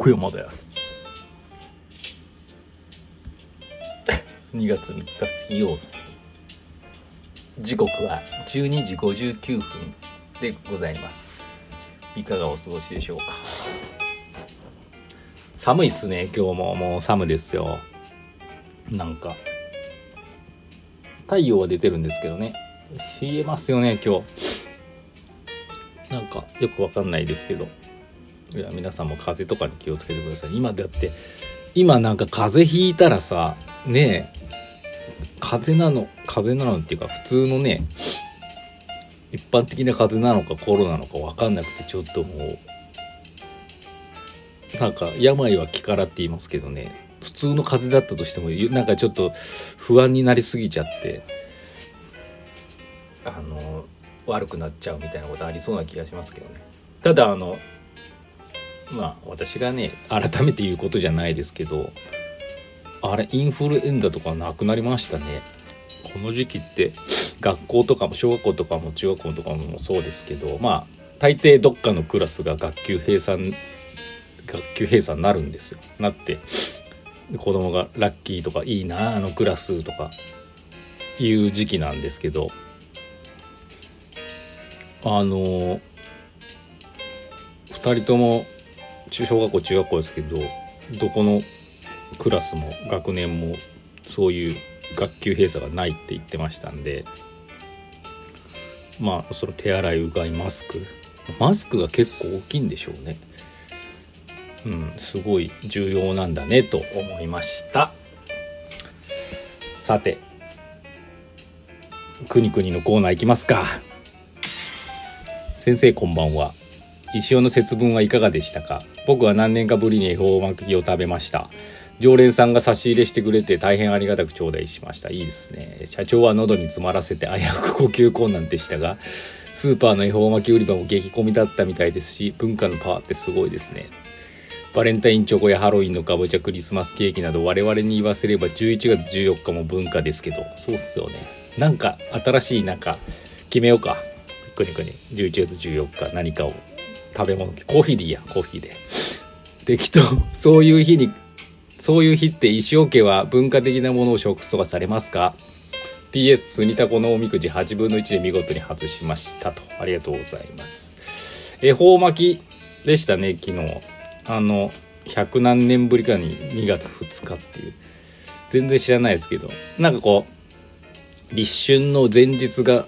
小山田康。2月3日水曜日。時刻は12時59分でございます。いかがお過ごしでしょうか。寒いっすね今日も。もう寒ですよ。なんか太陽は出てるんですけどね。冷えますよね今日。なんかよくわかんないですけど。いや皆さんも風邪とかに気をつけてください。今だって今なんか風邪ひいたらさねえ風邪なの風邪なのっていうか普通のね一般的な風邪なのかコロナのか分かんなくてちょっともうなんか病は気からって言いますけどね普通の風邪だったとしてもなんかちょっと不安になりすぎちゃってあの悪くなっちゃうみたいなことありそうな気がしますけどね。ただあのまあ私がね改めて言うことじゃないですけどあれインフルエンザとかなくなりましたね。この時期って学校とかも小学校とかも中学校とかもそうですけどまあ大抵どっかのクラスが学級閉鎖学級閉鎖になるんですよ。なって子供がラッキーとかいいなあのクラスとかいう時期なんですけどあの2人とも中小学校中学校ですけどどこのクラスも学年もそういう学級閉鎖がないって言ってましたんでまあその手洗いうがいマスク。マスクが結構大きいんでしょうね。うんすごい重要なんだねと思いました。さてくにくにのコーナー行きますか。先生こんばんは。石尾の節分はいかがでしたか？僕は何年かぶりに恵方巻きを食べました。常連さんが差し入れしてくれて大変ありがたく頂戴しました。いいですね。社長は喉に詰まらせて危うく呼吸困難でしたがスーパーの恵方巻き売り場も激混みだったみたいですし文化のパワーってすごいですね。バレンタインチョコやハロウィンのかぼちゃクリスマスケーキなど我々に言わせれば11月14日も文化ですけど。そうっすよね。なんか新しいなんか決めようか。くにくに11月14日何かを。食べ物コーヒーでいいやコーヒーで適当そういう日にそういう日って石尾家は文化的なものを食すとかされますか ?PS スニタコのおみくじ8分の1で見事に外しましたと。ありがとうございます。恵方巻きでしたね、昨日。あの、100何年ぶりかに2月2日っていう。全然知らないですけど。なんかこう、立春の前日が、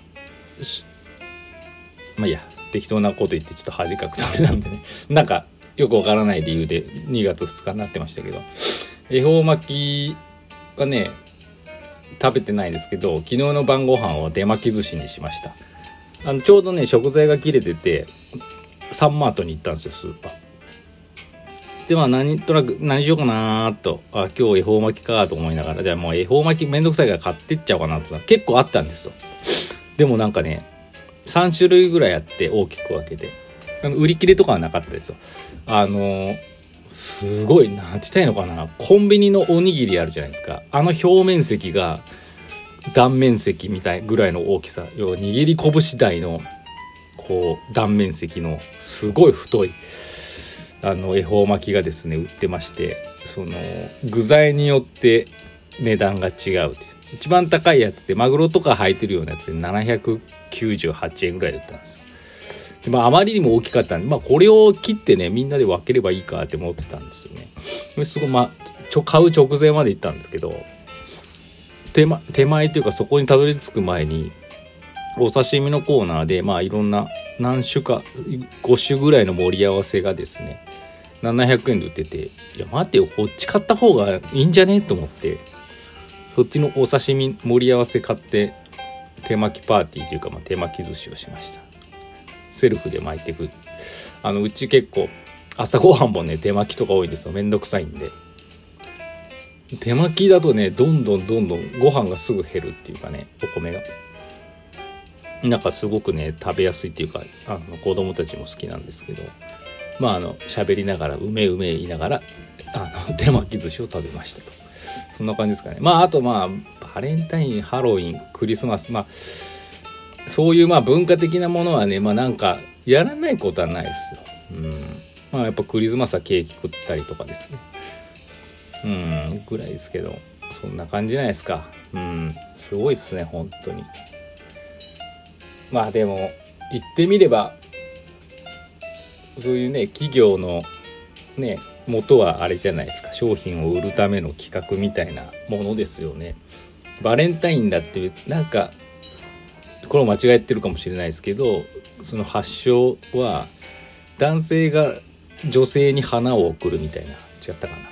まあいいや、適当なこと言ってちょっと恥かくためなんでね。なんか、よくわからない理由で2月2日になってましたけど。恵方巻きはね食べてないですけど昨日の晩ご飯は出巻き寿司にしました。あのちょうどね食材が切れててサンマートに行ったんですよスーパー。でまあ何となく何しようかなと。あ今日恵方巻きかと思いながら。じゃあもう恵方巻きめんどくさいから買ってっちゃおうかなと。か結構あったんですよ。でもなんかね3種類ぐらいあって大きく分けて。売り切れとかはなかったですよ。あのすごいなんて言ったらいいのかな。コンビニのおにぎりあるじゃないですか。あの表面積が断面積みたいぐらいの大きさ。要は握り拳大のこう断面積のすごい太いあの恵方巻きがですね売ってましてその具材によって値段が違うっていう。一番高いやつでマグロとか入ってるようなやつで798円ぐらいだったんですよでまあ、あまりにも大きかったんで、まあ、これを切ってね、みんなで分ければいいかって思ってたんですよね。すごい、まあ、ちょ、買う直前まで行ったんですけど、手間、手前というかそこにたどり着く前に、お刺身のコーナーで、まあ、いろんな、何種か、5種ぐらいの盛り合わせがですね、700円で売ってて、いや、待てよ、こっち買った方がいいんじゃね？と思って、そっちのお刺身盛り合わせ買って、手巻きパーティーというか、まあ、手巻き寿司をしました。セルフで巻いていくあのうち結構朝ごはんもね手巻きとか多いんですよ。めんどくさいんで。手巻きだとねどんどんどんどんご飯がすぐ減るっていうかねお米が。なんかすごくね食べやすいっていうかあの子供たちも好きなんですけど。まああの喋りながらうめうめ言いながらあの手巻き寿司を食べました。とそんな感じですかね。まああとまあバレンタインハロウィンクリスマス。まあそういうまあ文化的なものはねまあなんかやらないことはないですよ。うん。まあやっぱクリスマスはケーキ食ったりとかですね。うん。ぐらいですけどそんな感じじゃないですか。うん。すごいっすね本当に。まあでも言ってみればそういうね企業のね元はあれじゃないですか。商品を売るための企画みたいなものですよね。バレンタインだっていうなんかこれ間違えてるかもしれないですけどその発祥は男性が女性に花を贈るみたいな違ったかな。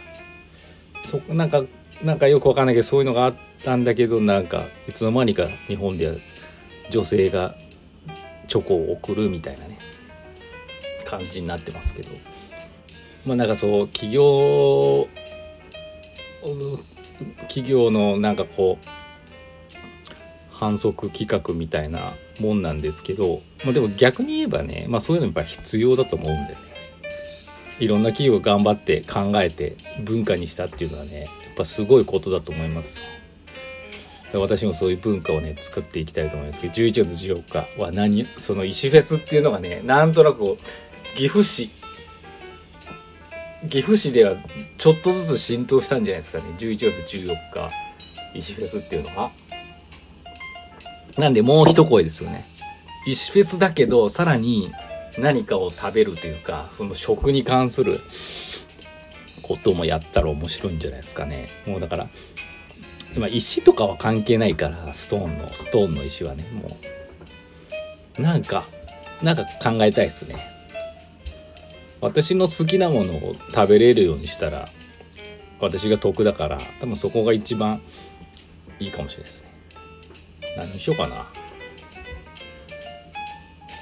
そなんかなんかよくわかんないけどそういうのがあったんだけどなんかいつの間にか日本では女性がチョコを贈るみたいなね感じになってますけど。まあなんかそう企業企業のなんかこう反則企画みたいなもんなんですけど、まあ、でも逆に言えばね、まあ、そういうのやっぱ必要だと思うんでね。いろんな企業が頑張って考えて文化にしたっていうのはねやっぱすごいことだと思います。私もそういう文化をね作っていきたいと思いますけど11月14日は何その石フェスっていうのがねなんとなく岐阜市岐阜市ではちょっとずつ浸透したんじゃないですかね。11月14日石フェスっていうのが。なんでもう一声ですよね。石フェスだけどさらに何かを食べるというかその食に関することもやったら面白いんじゃないですかね。もうだから今石とかは関係ないからストーンのストーンの石はねもう。なんかなんか考えたいですね。私の好きなものを食べれるようにしたら私が得だから多分そこが一番いいかもしれないですね。何にしようかな。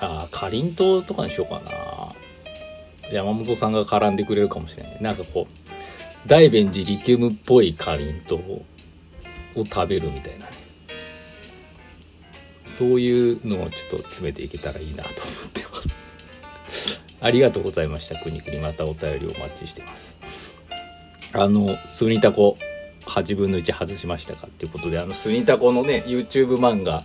あかりんとうとかにしようかな。山本さんが絡んでくれるかもしれない。なんかこう大便寺リキウムっぽいかりんとうを食べるみたいなね。そういうのをちょっと詰めていけたらいいなと思ってありがとうございました。くにくにまたお便りお待ちしてます。あのスニタコ8分の1外しましたかっていうことであのスニタコのね YouTube 漫画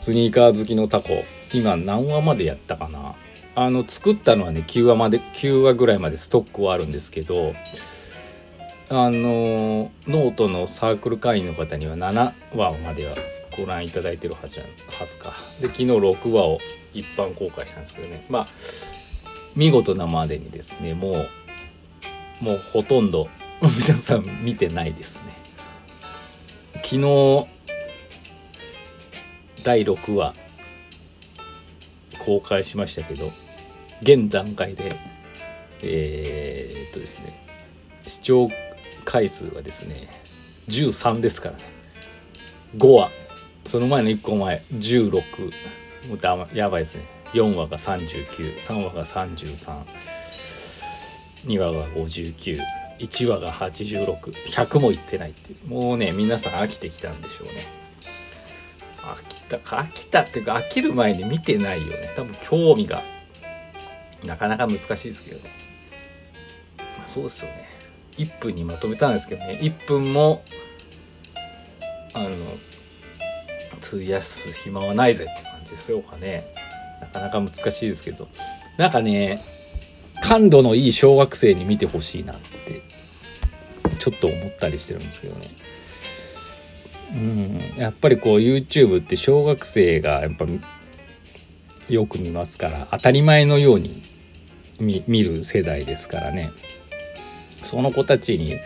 スニーカー好きのタコ今何話までやったかな。あの作ったのはね9話まで9話ぐらいまでストックはあるんですけどあのノートのサークル会員の方には7話まではご覧いただいてるはずはずか。で昨日6話を一般公開したんですけどね。まあ見事なまでにですねもうもうほとんど 皆さん見てないですね。昨日第6話公開しましたけど現段階でえー、っとですね視聴回数はですね13ですからね。5話。その前の1個前16もうだやばいですね。4話が393話が332話が591話が86100もいってないっていう。もうね皆さん飽きてきたんでしょうね。飽きたか飽きたっていうか飽きる前に見てないよね。多分興味がなかなか難しいですけど、まあ、そうですよね。1分にまとめたんですけどね。1分もあの費やす暇はないぜって感じですよかねなかなか難しいですけどなんかね感度のいい小学生に見てほしいなってちょっと思ったりしてるんですけどね。うんやっぱりこう YouTube って小学生がやっぱよく見ますから当たり前のように見る世代ですからね。その子たちに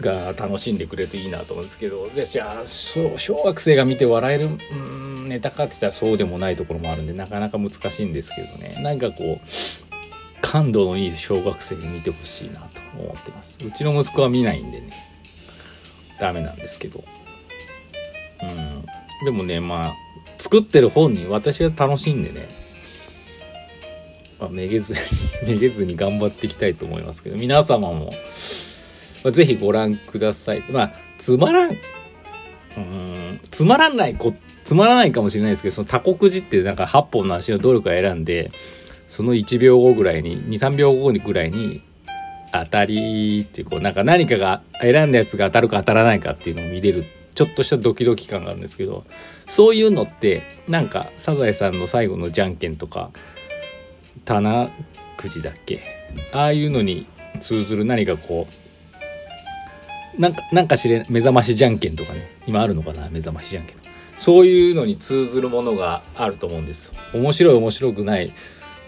が楽しんでくれるといいなと思うんですけどじゃあ小学生が見て笑えるうんネタかって言ったらそうでもないところもあるんでなかなか難しいんですけどね。なんかこう感度のいい小学生に見てほしいなと思ってます。うちの息子は見ないんでね。ダメなんですけど。うん。でもねまあ作ってる本人私は楽しんでねまあ、めげずに めげずに頑張っていきたいと思いますけど皆様も、まあ、ぜひご覧ください。まあつまらん。うん。つまらないこつまらないかもしれないですけどその多国字ってなんか8本の足のどれか選んでその1秒後ぐらいに23秒後ぐらいに当たりってこうなんか何かが選んだやつが当たるか当たらないかっていうのを見れるちょっとしたドキドキ感があるんですけどそういうのってなんかサザエさんの最後のじゃんけんとか棚くじだっけ？ああいうのに通ずる何かこうなんかなんか知れ目覚ましじゃんけんとかね。今あるのかな？目覚ましじゃんけんそういうのに通ずるものがあると思うんです面白い面白くない。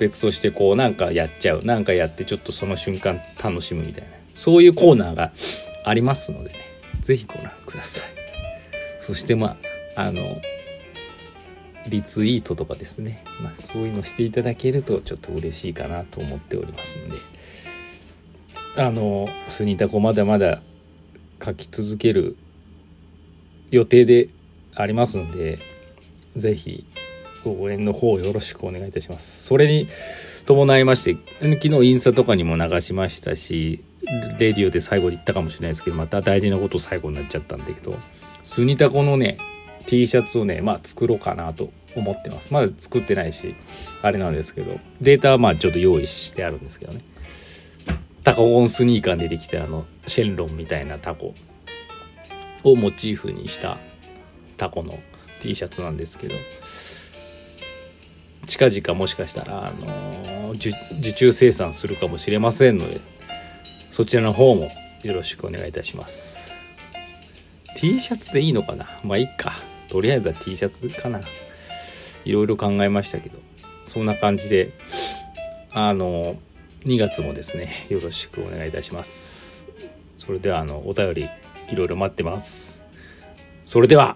別としてこうなんかやっちゃう。なんかやってちょっとその瞬間楽しむみたいな。そういうコーナーがありますのでね。是非ご覧ください。そしてまああのリツイートとかですね、まあ、そういうのしていただけるとちょっと嬉しいかなと思っておりますんで。あのスニタコまだまだ書き続ける予定でありますんで是非応援の方よろしくお願いいたします。それに伴いまして昨日インスタとかにも流しましたしレディオで最後に言ったかもしれないですけどまた大事なこと最後になっちゃったんだけどスニタコのね T シャツをねまあ作ろうかなと思ってます。まだ作ってないしあれなんですけどデータはまあちょっと用意してあるんですけどね。タコゴンスニーカーに出てきたあのシェンロンみたいなタコをモチーフにしたタコの T シャツなんですけど近々もしかしたら、あの受注生産するかもしれませんのでそちらの方もよろしくお願いいたします。T シャツでいいのかな？まあいいか。とりあえずは T シャツかな。いろいろ考えましたけどそんな感じであの2月もですねよろしくお願いいたします。それではあのお便りいろいろ待ってます。それでは